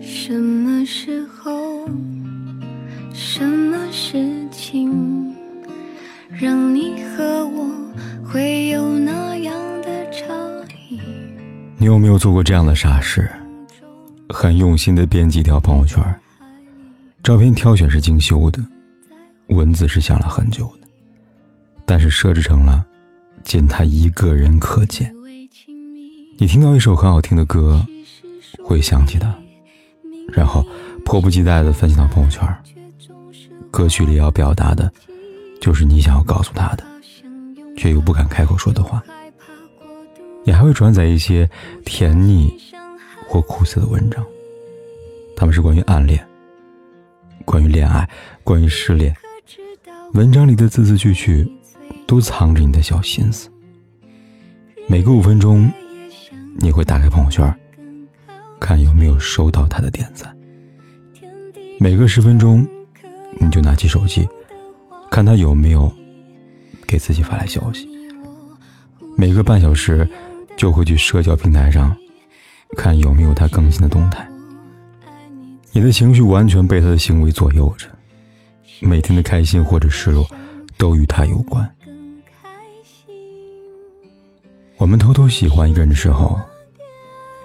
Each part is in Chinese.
什么时候，什么事情，让你和我会有那样的差异？你有没有做过这样的傻事？很用心的编辑一条朋友圈，照片挑选是精修的，文字是想了很久的，但是设置成了仅他一个人可见。你听到一首很好听的歌，会想起他。然后迫不及待地分享到朋友圈。歌曲里要表达的，就是你想要告诉他的，却又不敢开口说的话。你还会转载一些甜腻或苦涩的文章，他们是关于暗恋、关于恋爱、关于失恋。文章里的字字句句，都藏着你的小心思。每隔五分钟，你会打开朋友圈。看有没有收到他的点赞。每隔十分钟，你就拿起手机，看他有没有给自己发来消息。每隔半小时，就会去社交平台上看有没有他更新的动态。你的情绪完全被他的行为左右着，每天的开心或者失落，都与他有关。我们偷偷喜欢一个人的时候。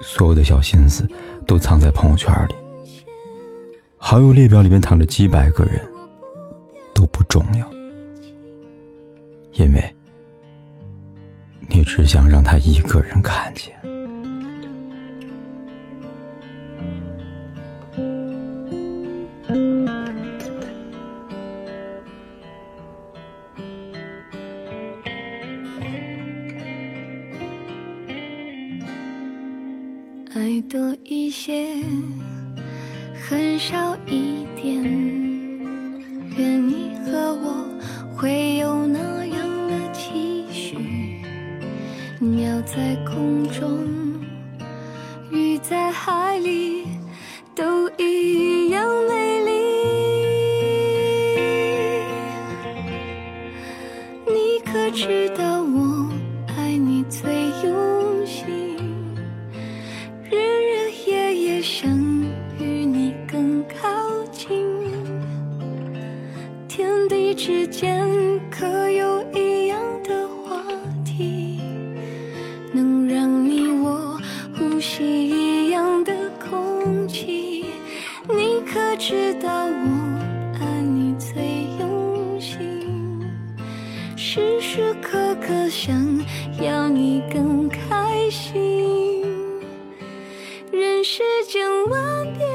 所有的小心思都藏在朋友圈里，好友列表里面躺着几百个人，都不重要，因为你只想让他一个人看见。爱多一些，很少一点。愿你和我会有那样的期许。鸟在空中，鱼在海里，都一间可有一样的话题，能让你我呼吸一样的空气？你可知道我爱你最用心，时时刻刻想要你更开心。人世间万变，